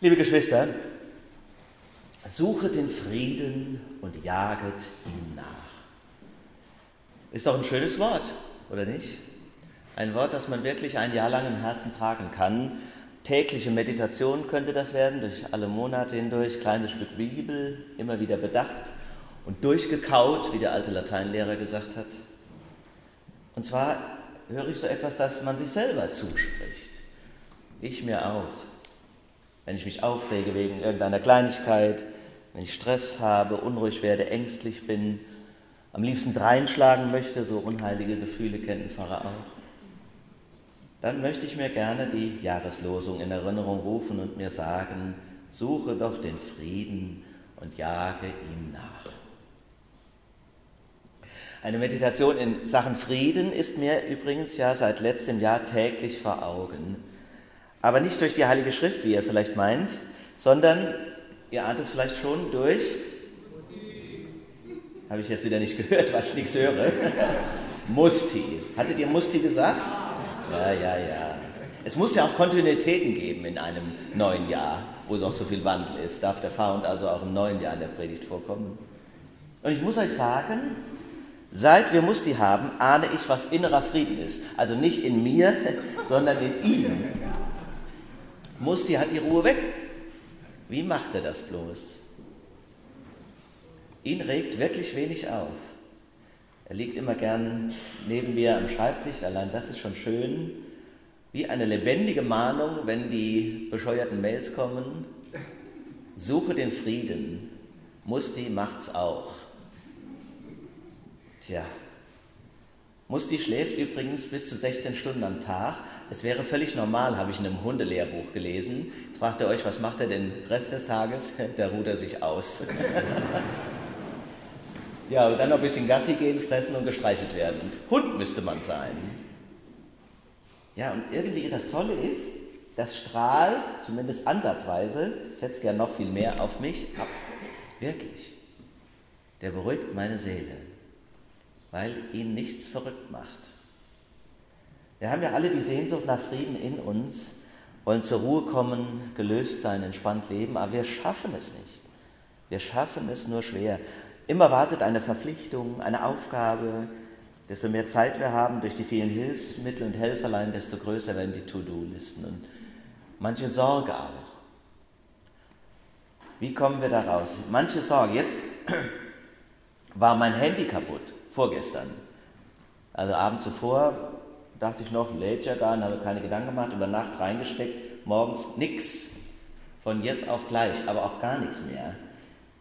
Liebe Geschwister, suche den Frieden und jaget ihm nach. Ist doch ein schönes Wort, oder nicht? Ein Wort, das man wirklich ein Jahr lang im Herzen tragen kann. Tägliche Meditation könnte das werden, durch alle Monate hindurch, kleines Stück Bibel, immer wieder bedacht und durchgekaut, wie der alte Lateinlehrer gesagt hat. Und zwar höre ich so etwas, das man sich selber zuspricht. Ich mir auch. Wenn ich mich aufrege wegen irgendeiner Kleinigkeit, wenn ich Stress habe, unruhig werde, ängstlich bin, am liebsten dreinschlagen möchte, so unheilige Gefühle kennt ein Pfarrer auch, dann möchte ich mir gerne die Jahreslosung in Erinnerung rufen und mir sagen, suche doch den Frieden und jage ihm nach. Eine Meditation in Sachen Frieden ist mir übrigens ja seit letztem Jahr täglich vor Augen. Aber nicht durch die Heilige Schrift, wie ihr vielleicht meint, sondern, ihr ahnt es vielleicht schon, durch. Habe ich jetzt wieder nicht gehört, weil ich nichts höre. Musti. Hattet ihr Musti gesagt? Ja, ja, ja. Es muss ja auch Kontinuitäten geben in einem neuen Jahr, wo es auch so viel Wandel ist. Darf der Found also auch im neuen Jahr in der Predigt vorkommen? Und ich muss euch sagen, Seit wir Musti haben, ahne ich, was innerer Frieden ist. Also nicht in mir, sondern in ihm. Musti hat die Ruhe weg. Wie macht er das bloß? Ihn regt wirklich wenig auf. Er liegt immer gern neben mir am Schreibtisch, allein das ist schon schön. Wie eine lebendige Mahnung, wenn die bescheuerten Mails kommen. Suche den Frieden. Musti macht's auch. Tja, Musti schläft übrigens bis zu 16 Stunden am Tag. Es wäre völlig normal, habe ich in einem Hundelehrbuch gelesen. Jetzt fragt ihr euch, was macht er den Rest des Tages? Da ruht er sich aus. ja, und dann noch ein bisschen Gassi gehen, fressen und gestreichelt werden. Hund müsste man sein. Ja, und irgendwie das Tolle ist, das strahlt, zumindest ansatzweise, ich hätte es gern noch viel mehr, auf mich ab. Wirklich. Der beruhigt meine Seele weil ihn nichts verrückt macht. Wir haben ja alle die Sehnsucht nach Frieden in uns, wollen zur Ruhe kommen, gelöst sein, entspannt leben, aber wir schaffen es nicht. Wir schaffen es nur schwer. Immer wartet eine Verpflichtung, eine Aufgabe. Desto mehr Zeit wir haben durch die vielen Hilfsmittel und Helferlein, desto größer werden die To-Do-Listen und manche Sorge auch. Wie kommen wir da raus? Manche Sorge. Jetzt war mein Handy kaputt vorgestern. Also Abend zuvor dachte ich noch, lädt ja gar nicht, habe keine Gedanken gemacht, über Nacht reingesteckt, morgens nichts. Von jetzt auf gleich, aber auch gar nichts mehr.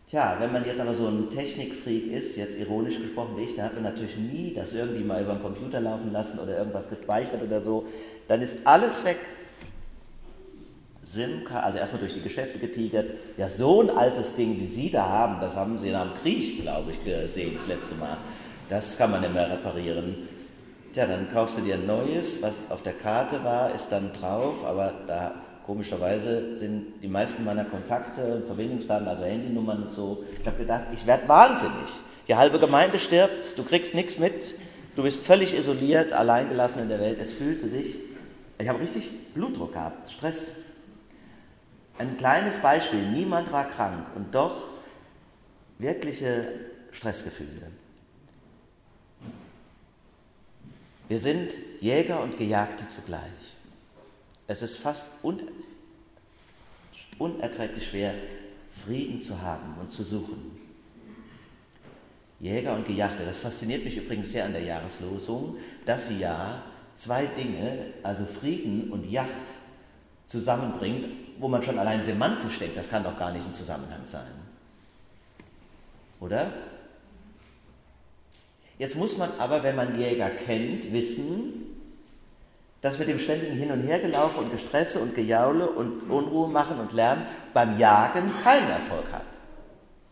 Tja, wenn man jetzt aber so ein Technikfreak ist, jetzt ironisch gesprochen wie ich, dann hat man natürlich nie das irgendwie mal über den Computer laufen lassen oder irgendwas gespeichert oder so, dann ist alles weg. SIM-Karte, also erstmal durch die Geschäfte getigert. Ja, so ein altes Ding, wie Sie da haben, das haben Sie nach dem Krieg, glaube ich, gesehen das letzte Mal. Das kann man nicht mehr reparieren. Tja, dann kaufst du dir ein neues, was auf der Karte war, ist dann drauf, aber da komischerweise sind die meisten meiner Kontakte und Verbindungsdaten, also Handynummern und so. Ich habe gedacht, ich werde wahnsinnig. Die halbe Gemeinde stirbt, du kriegst nichts mit, du bist völlig isoliert, alleingelassen in der Welt. Es fühlte sich, ich habe richtig Blutdruck gehabt, Stress. Ein kleines Beispiel, niemand war krank und doch wirkliche Stressgefühle. Wir sind Jäger und Gejagte zugleich. Es ist fast un unerträglich schwer, Frieden zu haben und zu suchen. Jäger und Gejagte, das fasziniert mich übrigens sehr an der Jahreslosung, dass sie ja zwei Dinge, also Frieden und Yacht, zusammenbringt, wo man schon allein semantisch denkt, das kann doch gar nicht ein Zusammenhang sein. Oder? Jetzt muss man aber, wenn man Jäger kennt, wissen, dass mit dem ständigen Hin- und Hergelaufe und Gestresse und Gejaule und Unruhe machen und Lärm beim Jagen keinen Erfolg hat.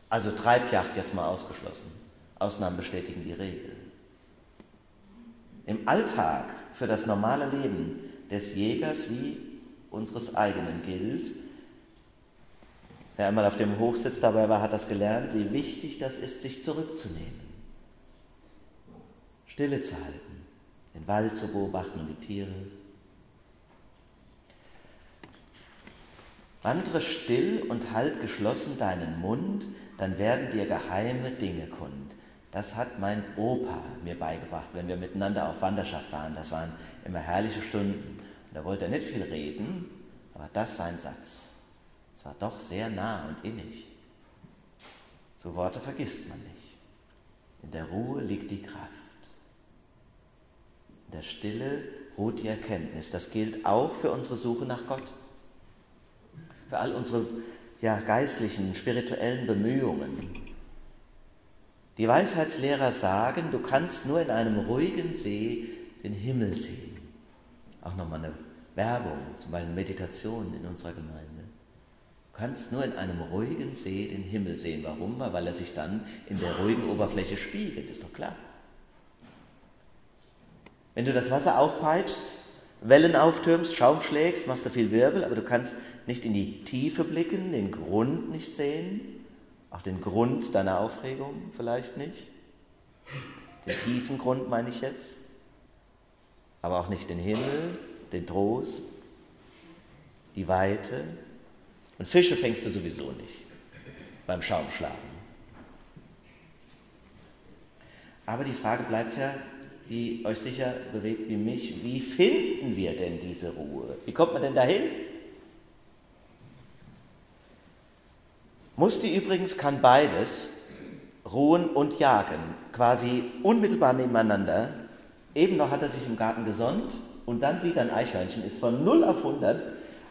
Also Treibjagd jetzt mal ausgeschlossen. Ausnahmen bestätigen die Regel. Im Alltag für das normale Leben des Jägers wie unseres eigenen gilt, wer einmal auf dem Hochsitz dabei war, hat das gelernt, wie wichtig das ist, sich zurückzunehmen Stille zu halten, den Wald zu beobachten und die Tiere. Wandere still und halt geschlossen deinen Mund, dann werden dir geheime Dinge kund. Das hat mein Opa mir beigebracht, wenn wir miteinander auf Wanderschaft waren. Das waren immer herrliche Stunden. Und da wollte er nicht viel reden, aber das sein Satz. Es war doch sehr nah und innig. So Worte vergisst man nicht. In der Ruhe liegt die Kraft. In der Stille ruht die Erkenntnis. Das gilt auch für unsere Suche nach Gott für all unsere ja, geistlichen, spirituellen Bemühungen. Die Weisheitslehrer sagen, du kannst nur in einem ruhigen See den Himmel sehen. Auch nochmal eine Werbung, zum Beispiel Meditation in unserer Gemeinde. Du kannst nur in einem ruhigen See den Himmel sehen. Warum? Weil er sich dann in der ruhigen Oberfläche spiegelt, ist doch klar. Wenn du das Wasser aufpeitschst, Wellen auftürmst, Schaum schlägst, machst du viel Wirbel, aber du kannst nicht in die Tiefe blicken, den Grund nicht sehen, auch den Grund deiner Aufregung vielleicht nicht. Den tiefen Grund meine ich jetzt, aber auch nicht den Himmel, den Trost, die Weite. Und Fische fängst du sowieso nicht beim Schaumschlagen. Aber die Frage bleibt ja, die euch sicher bewegt wie mich, wie finden wir denn diese Ruhe? Wie kommt man denn dahin? Musti übrigens kann beides, ruhen und jagen, quasi unmittelbar nebeneinander. Eben noch hat er sich im Garten gesonnt und dann sieht er ein Eichhörnchen, ist von 0 auf 100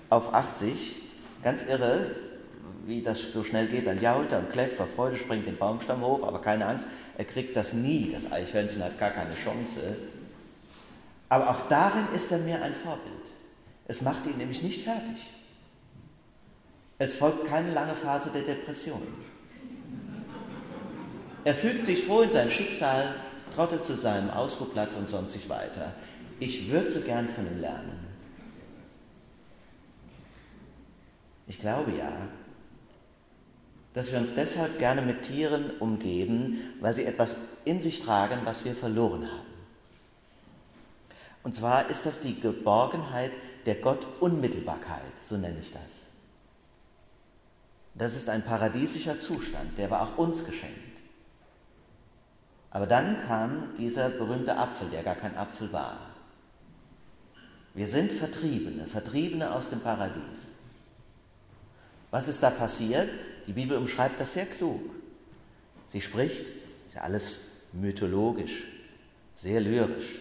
auf 80, ganz irre, wie das so schnell geht. Dann jault er und kläfft vor Freude, springt den Baumstamm hoch, aber keine Angst, er kriegt das nie. Das Eichhörnchen hat gar keine Chance. Aber auch darin ist er mir ein Vorbild. Es macht ihn nämlich nicht fertig. Es folgt keine lange Phase der Depression. Er fügt sich froh in sein Schicksal, trottet zu seinem Ausruhplatz und sonnt sich weiter. Ich würde so gern von ihm lernen. Ich glaube ja, dass wir uns deshalb gerne mit Tieren umgeben, weil sie etwas in sich tragen, was wir verloren haben. Und zwar ist das die Geborgenheit der Gottunmittelbarkeit, so nenne ich das. Das ist ein paradiesischer Zustand, der war auch uns geschenkt. Aber dann kam dieser berühmte Apfel, der gar kein Apfel war. Wir sind Vertriebene, Vertriebene aus dem Paradies. Was ist da passiert? Die Bibel umschreibt das sehr klug. Sie spricht, ist ja alles mythologisch, sehr lyrisch.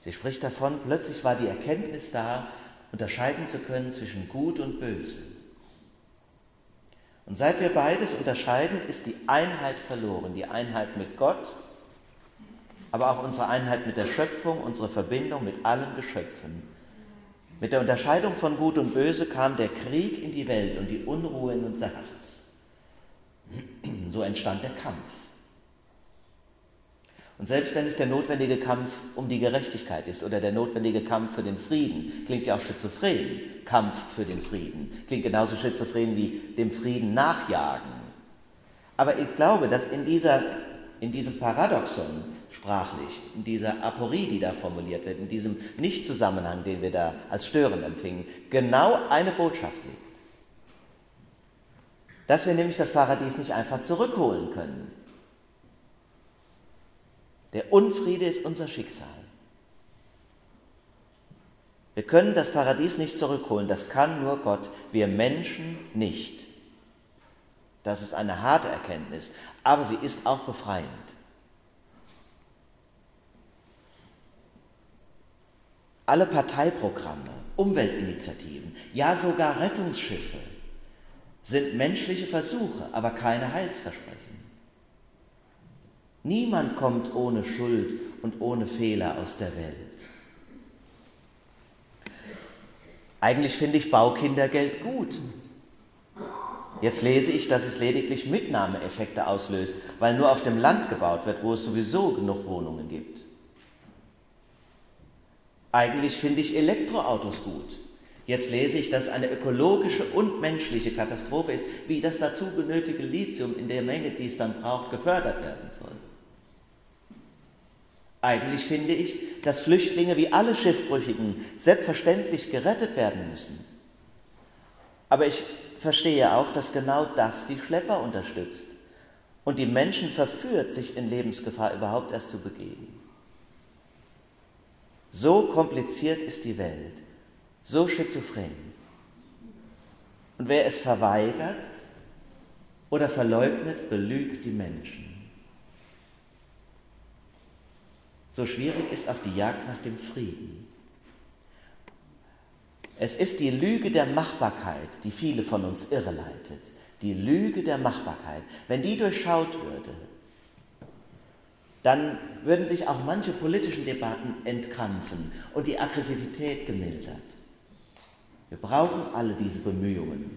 Sie spricht davon, plötzlich war die Erkenntnis da, unterscheiden zu können zwischen Gut und Böse. Und seit wir beides unterscheiden, ist die Einheit verloren. Die Einheit mit Gott, aber auch unsere Einheit mit der Schöpfung, unsere Verbindung mit allen Geschöpfen. Mit der Unterscheidung von Gut und Böse kam der Krieg in die Welt und die Unruhe in unser Herz. So entstand der Kampf. Und selbst wenn es der notwendige Kampf um die Gerechtigkeit ist oder der notwendige Kampf für den Frieden, klingt ja auch schizophren, Kampf für den Frieden, klingt genauso schizophren wie dem Frieden nachjagen. Aber ich glaube, dass in, dieser, in diesem Paradoxon sprachlich, in dieser Aporie, die da formuliert wird, in diesem Nichtzusammenhang, den wir da als störend empfingen, genau eine Botschaft liegt. Dass wir nämlich das Paradies nicht einfach zurückholen können, der Unfriede ist unser Schicksal. Wir können das Paradies nicht zurückholen, das kann nur Gott, wir Menschen nicht. Das ist eine harte Erkenntnis, aber sie ist auch befreiend. Alle Parteiprogramme, Umweltinitiativen, ja sogar Rettungsschiffe sind menschliche Versuche, aber keine Heilsversprechen. Niemand kommt ohne Schuld und ohne Fehler aus der Welt. Eigentlich finde ich Baukindergeld gut. Jetzt lese ich, dass es lediglich Mitnahmeeffekte auslöst, weil nur auf dem Land gebaut wird, wo es sowieso genug Wohnungen gibt. Eigentlich finde ich Elektroautos gut. Jetzt lese ich, dass eine ökologische und menschliche Katastrophe ist, wie das dazu benötigte Lithium in der Menge, die es dann braucht, gefördert werden soll. Eigentlich finde ich, dass Flüchtlinge wie alle Schiffbrüchigen selbstverständlich gerettet werden müssen. Aber ich verstehe auch, dass genau das die Schlepper unterstützt und die Menschen verführt, sich in Lebensgefahr überhaupt erst zu begeben. So kompliziert ist die Welt, so schizophren. Und wer es verweigert oder verleugnet, belügt die Menschen. So schwierig ist auch die Jagd nach dem Frieden. Es ist die Lüge der Machbarkeit, die viele von uns irreleitet. Die Lüge der Machbarkeit. Wenn die durchschaut würde, dann würden sich auch manche politischen Debatten entkrampfen und die Aggressivität gemildert. Wir brauchen alle diese Bemühungen,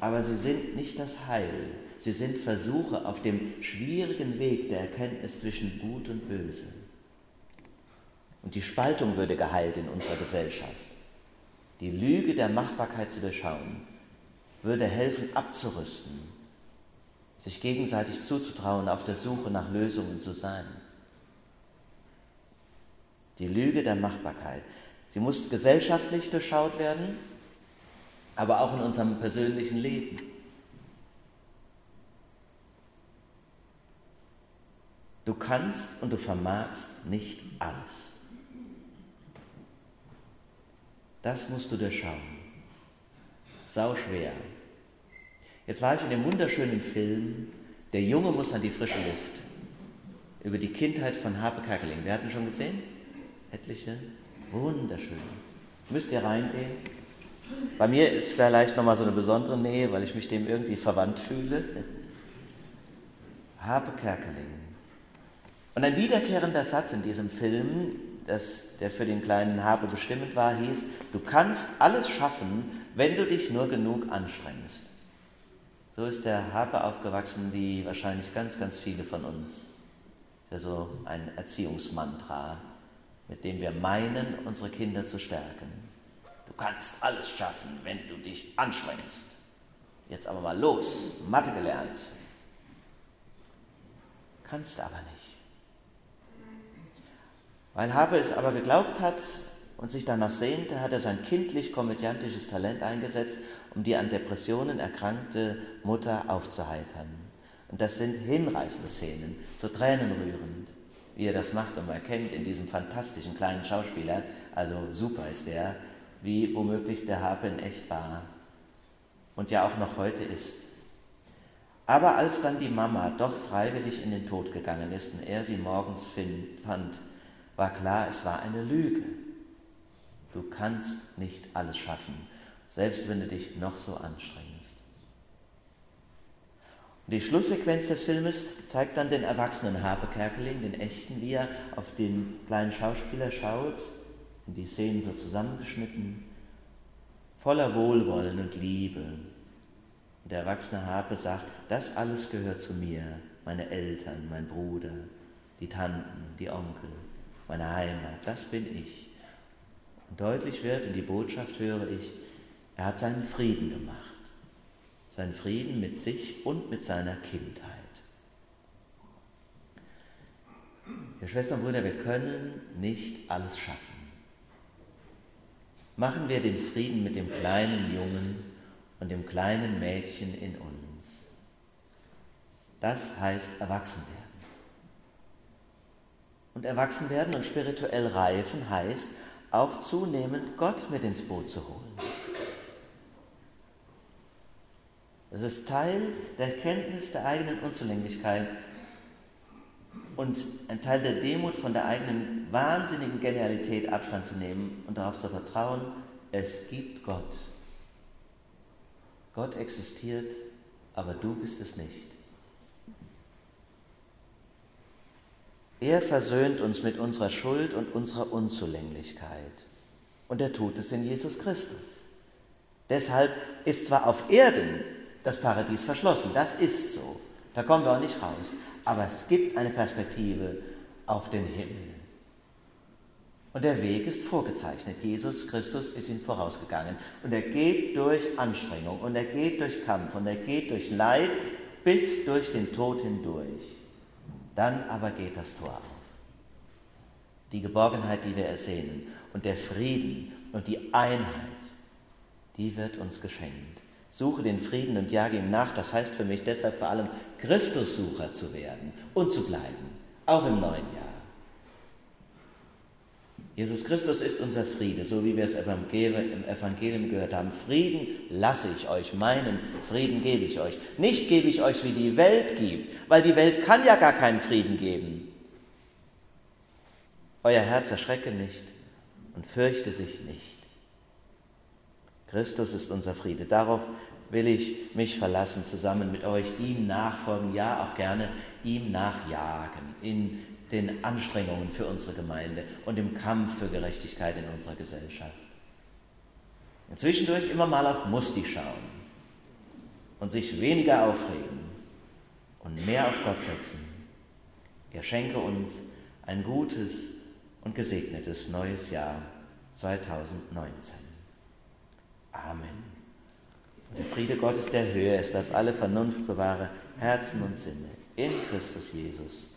aber sie sind nicht das Heil. Sie sind Versuche auf dem schwierigen Weg der Erkenntnis zwischen Gut und Böse. Und die Spaltung würde geheilt in unserer Gesellschaft. Die Lüge der Machbarkeit zu durchschauen, würde helfen abzurüsten, sich gegenseitig zuzutrauen, auf der Suche nach Lösungen zu sein. Die Lüge der Machbarkeit. Sie muss gesellschaftlich durchschaut werden, aber auch in unserem persönlichen Leben. Du kannst und du vermagst nicht alles. Das musst du durchschauen. Sau schwer. Jetzt war ich in dem wunderschönen Film Der Junge muss an die frische Luft über die Kindheit von Harpe Kerkeling. Wer hat ihn schon gesehen? Etliche? Wunderschön. Müsst ihr reingehen? Bei mir ist da leicht nochmal so eine besondere Nähe, weil ich mich dem irgendwie verwandt fühle. Harpe Kerkeling. Und ein wiederkehrender Satz in diesem Film, das, der für den kleinen Habe bestimmend war, hieß, du kannst alles schaffen, wenn du dich nur genug anstrengst. So ist der Habe aufgewachsen wie wahrscheinlich ganz, ganz viele von uns. Das ist ja so ein Erziehungsmantra, mit dem wir meinen, unsere Kinder zu stärken. Du kannst alles schaffen, wenn du dich anstrengst. Jetzt aber mal los, Mathe gelernt. Kannst aber nicht. Weil Habe es aber geglaubt hat, und sich danach sehnte, hat er sein kindlich-komödiantisches Talent eingesetzt, um die an Depressionen erkrankte Mutter aufzuheitern. Und das sind hinreißende Szenen, so tränenrührend, wie er das macht. Und man erkennt in diesem fantastischen kleinen Schauspieler, also super ist der, wie womöglich der Harpe in echt war und ja auch noch heute ist. Aber als dann die Mama doch freiwillig in den Tod gegangen ist und er sie morgens fand, war klar, es war eine Lüge. Du kannst nicht alles schaffen, selbst wenn du dich noch so anstrengst. Und die Schlusssequenz des Filmes zeigt dann den erwachsenen Harpe Kerkeling, den echten, wie er auf den kleinen Schauspieler schaut, in die Szenen so zusammengeschnitten, voller Wohlwollen und Liebe. Und der erwachsene Harpe sagt, das alles gehört zu mir, meine Eltern, mein Bruder, die Tanten, die Onkel, meine Heimat, das bin ich. Und deutlich wird, in die Botschaft höre ich, er hat seinen Frieden gemacht. Seinen Frieden mit sich und mit seiner Kindheit. Ja, Schwestern und Brüder, wir können nicht alles schaffen. Machen wir den Frieden mit dem kleinen Jungen und dem kleinen Mädchen in uns. Das heißt erwachsen werden. Und erwachsen werden und spirituell reifen heißt auch zunehmend Gott mit ins Boot zu holen. Es ist Teil der Kenntnis der eigenen Unzulänglichkeit und ein Teil der Demut von der eigenen wahnsinnigen Genialität Abstand zu nehmen und darauf zu vertrauen, es gibt Gott. Gott existiert, aber du bist es nicht. Er versöhnt uns mit unserer Schuld und unserer Unzulänglichkeit. Und er tut es in Jesus Christus. Deshalb ist zwar auf Erden das Paradies verschlossen, das ist so, da kommen wir auch nicht raus, aber es gibt eine Perspektive auf den Himmel. Und der Weg ist vorgezeichnet. Jesus Christus ist ihm vorausgegangen. Und er geht durch Anstrengung und er geht durch Kampf und er geht durch Leid bis durch den Tod hindurch. Dann aber geht das Tor auf. Die Geborgenheit, die wir ersehnen und der Frieden und die Einheit die wird uns geschenkt. Suche den Frieden und jage ihm nach. Das heißt für mich deshalb vor allem, Christussucher zu werden und zu bleiben, auch im neuen Jahr. Jesus Christus ist unser Friede, so wie wir es im Evangelium gehört haben. Frieden lasse ich euch, meinen Frieden gebe ich euch. Nicht gebe ich euch, wie die Welt gibt, weil die Welt kann ja gar keinen Frieden geben. Euer Herz erschrecke nicht und fürchte sich nicht. Christus ist unser Friede. Darauf will ich mich verlassen, zusammen mit euch, ihm nachfolgen, ja auch gerne ihm nachjagen in den Anstrengungen für unsere Gemeinde und im Kampf für Gerechtigkeit in unserer Gesellschaft. Und zwischendurch immer mal auf Musti schauen und sich weniger aufregen und mehr auf Gott setzen. Er schenke uns ein gutes und gesegnetes neues Jahr 2019. Amen. Und der Friede Gottes, der höher ist als alle Vernunft bewahre, Herzen und Sinne in Christus Jesus.